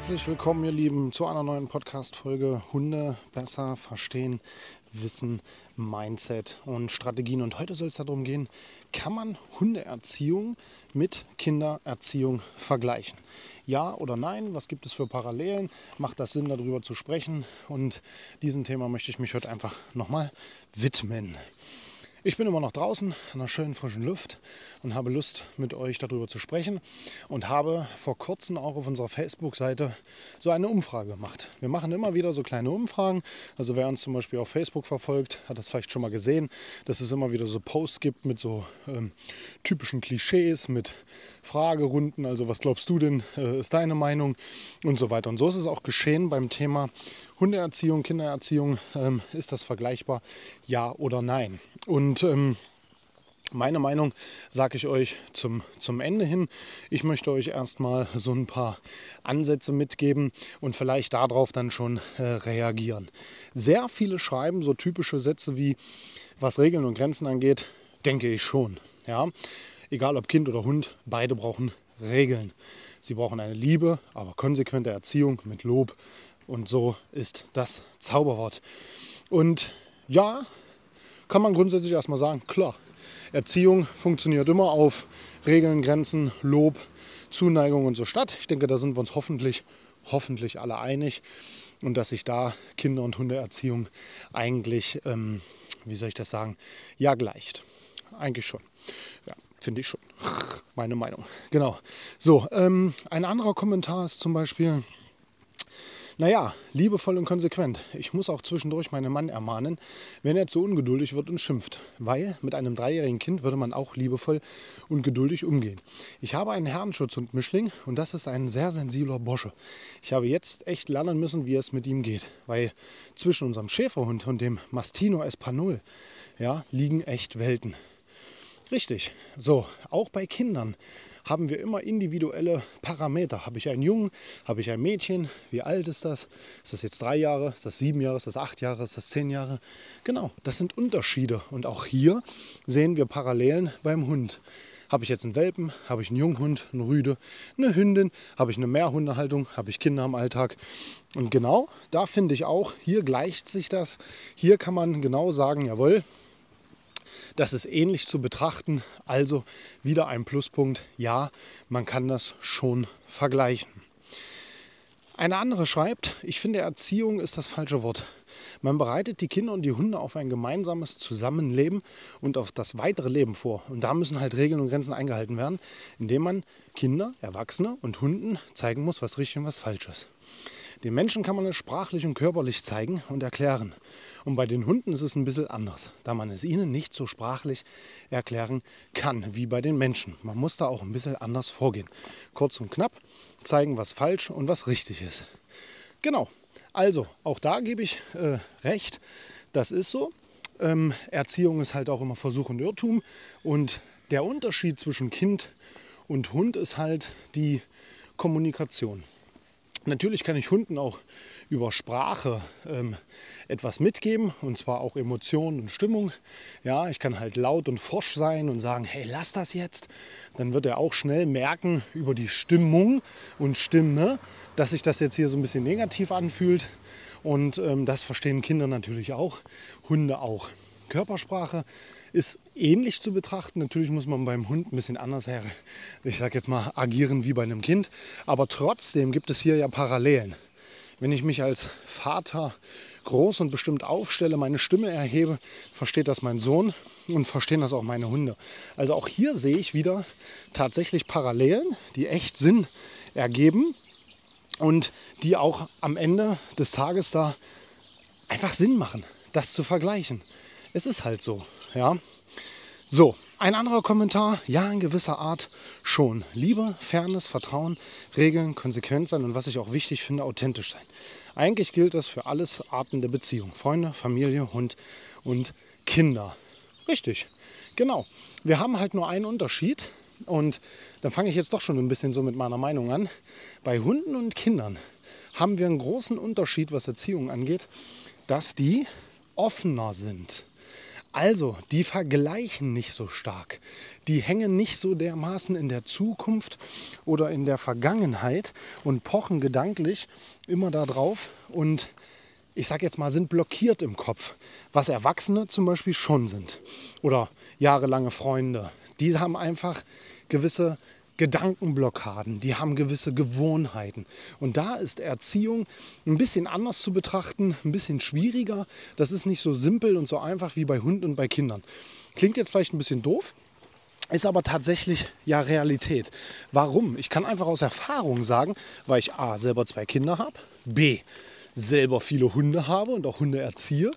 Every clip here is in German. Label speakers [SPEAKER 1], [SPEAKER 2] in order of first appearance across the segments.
[SPEAKER 1] Herzlich willkommen, ihr Lieben, zu einer neuen Podcast-Folge Hunde besser verstehen, Wissen, Mindset und Strategien. Und heute soll es darum gehen, kann man Hundeerziehung mit Kindererziehung vergleichen? Ja oder nein? Was gibt es für Parallelen? Macht das Sinn, darüber zu sprechen? Und diesem Thema möchte ich mich heute einfach nochmal widmen. Ich bin immer noch draußen an der schönen frischen Luft und habe Lust, mit euch darüber zu sprechen und habe vor kurzem auch auf unserer Facebook-Seite so eine Umfrage gemacht. Wir machen immer wieder so kleine Umfragen. Also wer uns zum Beispiel auf Facebook verfolgt, hat das vielleicht schon mal gesehen, dass es immer wieder so Posts gibt mit so ähm, typischen Klischees, mit Fragerunden. Also was glaubst du denn, äh, ist deine Meinung und so weiter. Und so ist es auch geschehen beim Thema Hundeerziehung, Kindererziehung, ähm, ist das vergleichbar? Ja oder nein? Und ähm, meine Meinung sage ich euch zum, zum Ende hin. Ich möchte euch erstmal so ein paar Ansätze mitgeben und vielleicht darauf dann schon äh, reagieren. Sehr viele schreiben so typische Sätze wie, was Regeln und Grenzen angeht, denke ich schon. Ja? Egal ob Kind oder Hund, beide brauchen Regeln. Sie brauchen eine Liebe, aber konsequente Erziehung mit Lob, und so ist das Zauberwort. Und ja, kann man grundsätzlich erstmal sagen, klar, Erziehung funktioniert immer auf Regeln, Grenzen, Lob, Zuneigung und so statt. Ich denke, da sind wir uns hoffentlich, hoffentlich alle einig. Und dass sich da Kinder- und Hundeerziehung eigentlich, ähm, wie soll ich das sagen, ja gleicht. Eigentlich schon. Ja, finde ich schon. Meine Meinung. Genau. So, ähm, ein anderer Kommentar ist zum Beispiel, naja, liebevoll und konsequent. Ich muss auch zwischendurch meinen Mann ermahnen, wenn er zu ungeduldig wird und schimpft. Weil mit einem dreijährigen Kind würde man auch liebevoll und geduldig umgehen. Ich habe einen Herrenschutzhund Mischling und das ist ein sehr sensibler Bosche. Ich habe jetzt echt lernen müssen, wie es mit ihm geht. Weil zwischen unserem Schäferhund und dem Mastino Espanol ja, liegen echt Welten. Richtig. So, auch bei Kindern haben wir immer individuelle Parameter. Habe ich einen Jungen, habe ich ein Mädchen, wie alt ist das? Ist das jetzt drei Jahre, ist das sieben Jahre, ist das acht Jahre, ist das zehn Jahre? Genau, das sind Unterschiede. Und auch hier sehen wir Parallelen beim Hund. Habe ich jetzt einen Welpen, habe ich einen Junghund, eine Rüde, eine Hündin, habe ich eine Mehrhundehaltung, habe ich Kinder im Alltag. Und genau da finde ich auch, hier gleicht sich das. Hier kann man genau sagen, jawohl, das ist ähnlich zu betrachten. Also wieder ein Pluspunkt. Ja, man kann das schon vergleichen. Eine andere schreibt, ich finde Erziehung ist das falsche Wort. Man bereitet die Kinder und die Hunde auf ein gemeinsames Zusammenleben und auf das weitere Leben vor. Und da müssen halt Regeln und Grenzen eingehalten werden, indem man Kinder, Erwachsene und Hunden zeigen muss, was richtig und was falsch ist. Den Menschen kann man es sprachlich und körperlich zeigen und erklären. Und bei den Hunden ist es ein bisschen anders, da man es ihnen nicht so sprachlich erklären kann wie bei den Menschen. Man muss da auch ein bisschen anders vorgehen. Kurz und knapp zeigen, was falsch und was richtig ist. Genau. Also, auch da gebe ich äh, recht. Das ist so. Ähm, Erziehung ist halt auch immer Versuch und Irrtum. Und der Unterschied zwischen Kind und Hund ist halt die Kommunikation. Natürlich kann ich Hunden auch über Sprache ähm, etwas mitgeben und zwar auch Emotionen und Stimmung. Ja, ich kann halt laut und forsch sein und sagen, hey, lass das jetzt. Dann wird er auch schnell merken über die Stimmung und Stimme, dass sich das jetzt hier so ein bisschen negativ anfühlt. Und ähm, das verstehen Kinder natürlich auch, Hunde auch. Körpersprache ist ähnlich zu betrachten. Natürlich muss man beim Hund ein bisschen anders, ich sage jetzt mal, agieren wie bei einem Kind. Aber trotzdem gibt es hier ja Parallelen. Wenn ich mich als Vater groß und bestimmt aufstelle, meine Stimme erhebe, versteht das mein Sohn und verstehen das auch meine Hunde. Also auch hier sehe ich wieder tatsächlich Parallelen, die echt Sinn ergeben. und die auch am Ende des Tages da einfach Sinn machen, das zu vergleichen. Es ist halt so, ja. So, ein anderer Kommentar, ja, in gewisser Art schon. Liebe, Fairness, Vertrauen, Regeln, konsequent sein und was ich auch wichtig finde, authentisch sein. Eigentlich gilt das für alles Arten der Beziehung. Freunde, Familie, Hund und Kinder. Richtig, genau. Wir haben halt nur einen Unterschied und dann fange ich jetzt doch schon ein bisschen so mit meiner Meinung an. Bei Hunden und Kindern haben wir einen großen Unterschied, was Erziehung angeht, dass die offener sind. Also, die vergleichen nicht so stark. Die hängen nicht so dermaßen in der Zukunft oder in der Vergangenheit und pochen gedanklich immer da drauf und ich sage jetzt mal, sind blockiert im Kopf, was Erwachsene zum Beispiel schon sind. Oder jahrelange Freunde. Die haben einfach gewisse Gedankenblockaden, die haben gewisse Gewohnheiten. Und da ist Erziehung ein bisschen anders zu betrachten, ein bisschen schwieriger. Das ist nicht so simpel und so einfach wie bei Hunden und bei Kindern. Klingt jetzt vielleicht ein bisschen doof, ist aber tatsächlich ja Realität. Warum? Ich kann einfach aus Erfahrung sagen, weil ich A selber zwei Kinder habe, B selber viele Hunde habe und auch Hunde erziehe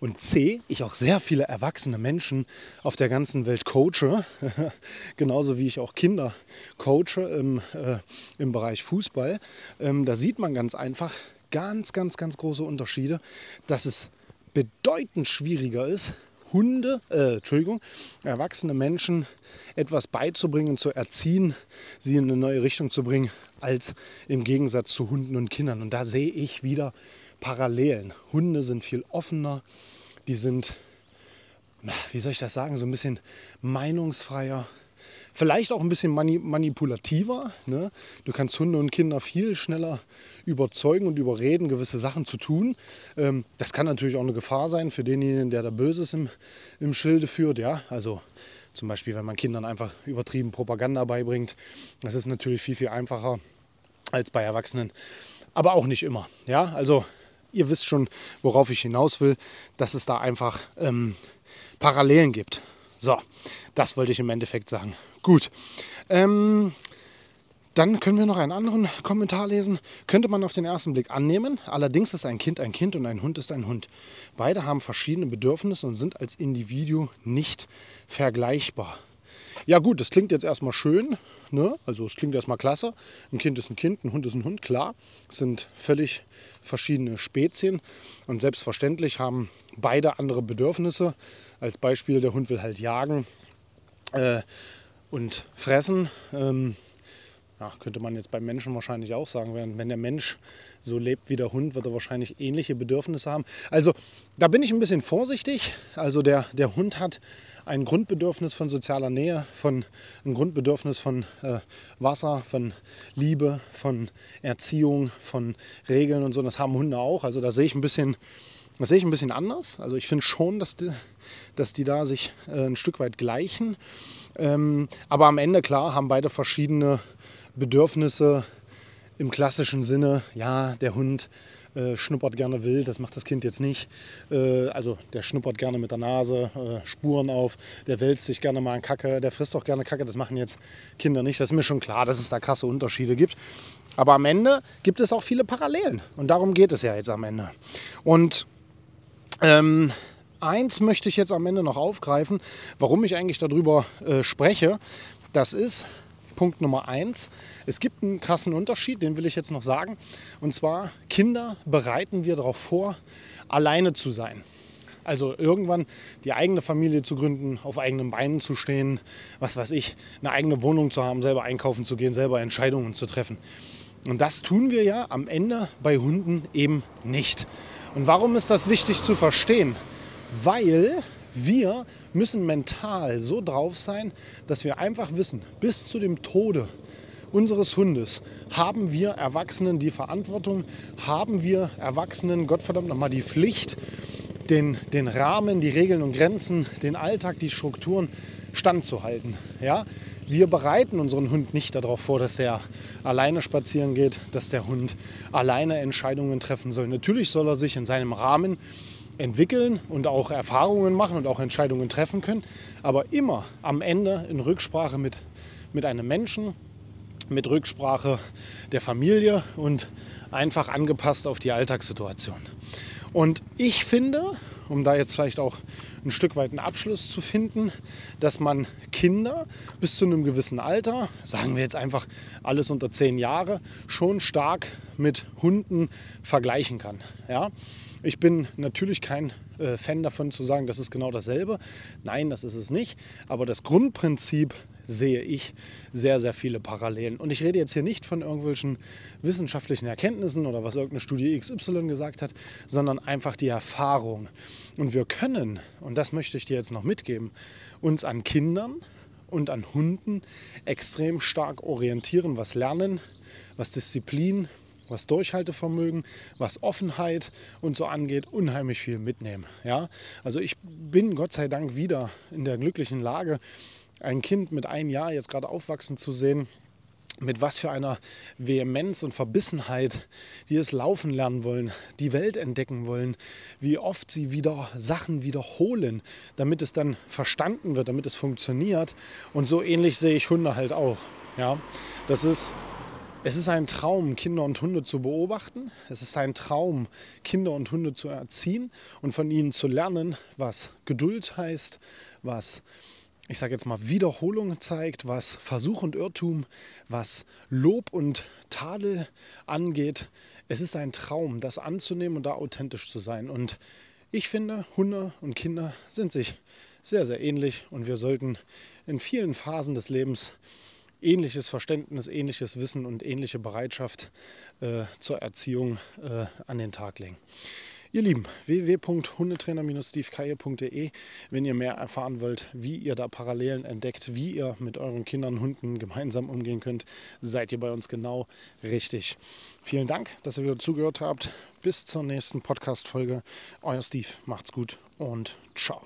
[SPEAKER 1] und C, ich auch sehr viele erwachsene Menschen auf der ganzen Welt coache, genauso wie ich auch Kinder coache im, äh, im Bereich Fußball. Ähm, da sieht man ganz einfach ganz, ganz, ganz große Unterschiede, dass es bedeutend schwieriger ist, Hunde, äh, Entschuldigung, erwachsene Menschen etwas beizubringen, zu erziehen, sie in eine neue Richtung zu bringen, als im Gegensatz zu Hunden und Kindern. Und da sehe ich wieder Parallelen. Hunde sind viel offener, die sind, wie soll ich das sagen, so ein bisschen meinungsfreier, vielleicht auch ein bisschen manipulativer. Ne? Du kannst Hunde und Kinder viel schneller überzeugen und überreden, gewisse Sachen zu tun. Ähm, das kann natürlich auch eine Gefahr sein für denjenigen, der da Böses im, im Schilde führt. Ja? Also zum Beispiel, wenn man Kindern einfach übertrieben Propaganda beibringt. Das ist natürlich viel, viel einfacher als bei Erwachsenen. Aber auch nicht immer. Ja, also ihr wisst schon, worauf ich hinaus will, dass es da einfach ähm, Parallelen gibt. So, das wollte ich im Endeffekt sagen. Gut. Ähm, dann können wir noch einen anderen Kommentar lesen. Könnte man auf den ersten Blick annehmen. Allerdings ist ein Kind ein Kind und ein Hund ist ein Hund. Beide haben verschiedene Bedürfnisse und sind als Individuum nicht vergleichbar. Ja gut, das klingt jetzt erstmal schön. Ne? Also es klingt erstmal klasse. Ein Kind ist ein Kind, ein Hund ist ein Hund, klar. Es sind völlig verschiedene Spezien. Und selbstverständlich haben beide andere Bedürfnisse. Als Beispiel, der Hund will halt jagen äh, und fressen. Ähm, ja, könnte man jetzt beim Menschen wahrscheinlich auch sagen, wenn, der Mensch so lebt wie der Hund, wird er wahrscheinlich ähnliche Bedürfnisse haben. Also da bin ich ein bisschen vorsichtig. Also der, der Hund hat ein Grundbedürfnis von sozialer Nähe, von, ein Grundbedürfnis von äh, Wasser, von Liebe, von Erziehung, von Regeln und so. Das haben Hunde auch. Also da sehe ich ein bisschen, das sehe ich ein bisschen anders. Also ich finde schon, dass die, dass die da sich äh, ein Stück weit gleichen. Ähm, aber am Ende, klar, haben beide verschiedene Bedürfnisse im klassischen Sinne. Ja, der Hund äh, schnuppert gerne wild, das macht das Kind jetzt nicht. Äh, also der schnuppert gerne mit der Nase, äh, Spuren auf, der wälzt sich gerne mal an Kacke, der frisst auch gerne Kacke, das machen jetzt Kinder nicht. Das ist mir schon klar, dass es da krasse Unterschiede gibt. Aber am Ende gibt es auch viele Parallelen und darum geht es ja jetzt am Ende. Und ähm, eins möchte ich jetzt am Ende noch aufgreifen, warum ich eigentlich darüber äh, spreche. Das ist, Punkt Nummer eins. Es gibt einen krassen Unterschied, den will ich jetzt noch sagen. Und zwar, Kinder bereiten wir darauf vor, alleine zu sein. Also irgendwann die eigene Familie zu gründen, auf eigenen Beinen zu stehen, was weiß ich, eine eigene Wohnung zu haben, selber einkaufen zu gehen, selber Entscheidungen zu treffen. Und das tun wir ja am Ende bei Hunden eben nicht. Und warum ist das wichtig zu verstehen? Weil wir müssen mental so drauf sein, dass wir einfach wissen, bis zu dem Tode unseres Hundes haben wir Erwachsenen die Verantwortung, haben wir Erwachsenen, Gottverdammt nochmal, die Pflicht, den, den Rahmen, die Regeln und Grenzen, den Alltag, die Strukturen standzuhalten. Ja? Wir bereiten unseren Hund nicht darauf vor, dass er alleine spazieren geht, dass der Hund alleine Entscheidungen treffen soll. Natürlich soll er sich in seinem Rahmen entwickeln und auch Erfahrungen machen und auch Entscheidungen treffen können, aber immer am Ende in Rücksprache mit, mit einem Menschen, mit Rücksprache der Familie und einfach angepasst auf die Alltagssituation. Und ich finde, um da jetzt vielleicht auch ein Stück weit einen Abschluss zu finden, dass man Kinder bis zu einem gewissen Alter, sagen wir jetzt einfach alles unter zehn Jahre, schon stark mit Hunden vergleichen kann. Ja? Ich bin natürlich kein äh, Fan davon zu sagen, das ist genau dasselbe. Nein, das ist es nicht. Aber das Grundprinzip sehe ich sehr, sehr viele Parallelen. Und ich rede jetzt hier nicht von irgendwelchen wissenschaftlichen Erkenntnissen oder was irgendeine Studie XY gesagt hat, sondern einfach die Erfahrung. Und wir können, und das möchte ich dir jetzt noch mitgeben, uns an Kindern und an Hunden extrem stark orientieren, was Lernen, was Disziplin, was Durchhaltevermögen, was Offenheit und so angeht, unheimlich viel mitnehmen. Ja? Also ich bin Gott sei Dank wieder in der glücklichen Lage, ein Kind mit einem Jahr jetzt gerade aufwachsen zu sehen, mit was für einer Vehemenz und Verbissenheit die es laufen lernen wollen, die Welt entdecken wollen, wie oft sie wieder Sachen wiederholen, damit es dann verstanden wird, damit es funktioniert. Und so ähnlich sehe ich Hunde halt auch. Ja, das ist es ist ein Traum, Kinder und Hunde zu beobachten. Es ist ein Traum, Kinder und Hunde zu erziehen und von ihnen zu lernen, was Geduld heißt, was ich sage jetzt mal, Wiederholung zeigt, was Versuch und Irrtum, was Lob und Tadel angeht. Es ist ein Traum, das anzunehmen und da authentisch zu sein. Und ich finde, Hunde und Kinder sind sich sehr, sehr ähnlich und wir sollten in vielen Phasen des Lebens ähnliches Verständnis, ähnliches Wissen und ähnliche Bereitschaft äh, zur Erziehung äh, an den Tag legen. Ihr Lieben, www.hundetrainer-stevekaye.de, wenn ihr mehr erfahren wollt, wie ihr da Parallelen entdeckt, wie ihr mit euren Kindern und Hunden gemeinsam umgehen könnt, seid ihr bei uns genau richtig. Vielen Dank, dass ihr wieder zugehört habt. Bis zur nächsten Podcast-Folge. Euer Steve, macht's gut und ciao.